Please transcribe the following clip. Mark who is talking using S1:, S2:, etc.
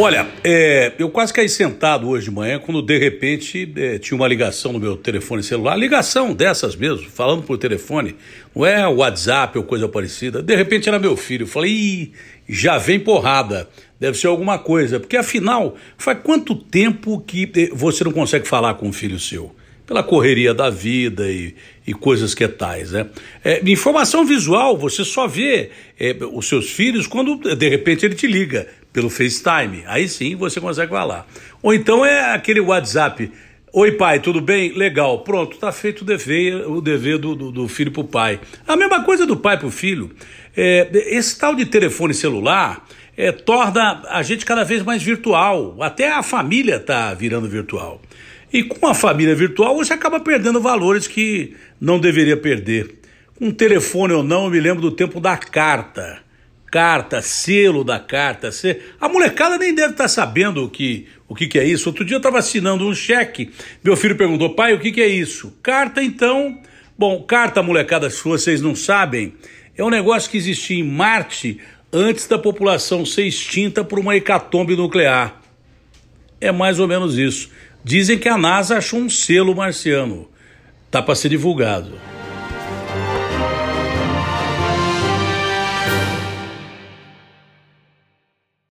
S1: Olha, é, eu quase caí sentado hoje de manhã quando de repente é, tinha uma ligação no meu telefone celular, ligação dessas mesmo, falando por telefone, não é WhatsApp ou coisa parecida. De repente era meu filho. Eu falei, Ih, já vem porrada, deve ser alguma coisa, porque afinal, faz quanto tempo que é, você não consegue falar com um filho seu? Pela correria da vida e, e coisas que tais, né? É, informação visual, você só vê é, os seus filhos quando de repente ele te liga pelo FaceTime. Aí sim você consegue falar. Ou então é aquele WhatsApp. Oi, pai, tudo bem? Legal. Pronto, tá feito o dever, o dever do, do, do filho pro pai. A mesma coisa do pai pro filho. É, esse tal de telefone celular é, torna a gente cada vez mais virtual. Até a família tá virando virtual. E com a família virtual você acaba perdendo valores que não deveria perder. Com telefone ou não, eu me lembro do tempo da carta carta, selo da carta. A molecada nem deve estar tá sabendo o que, o que, que é isso. Outro dia eu estava assinando um cheque, meu filho perguntou, pai, o que, que é isso? Carta, então. Bom, carta, molecada, se vocês não sabem, é um negócio que existia em Marte antes da população ser extinta por uma hecatombe nuclear. É mais ou menos isso. Dizem que a NASA achou um selo marciano. Tá para ser divulgado.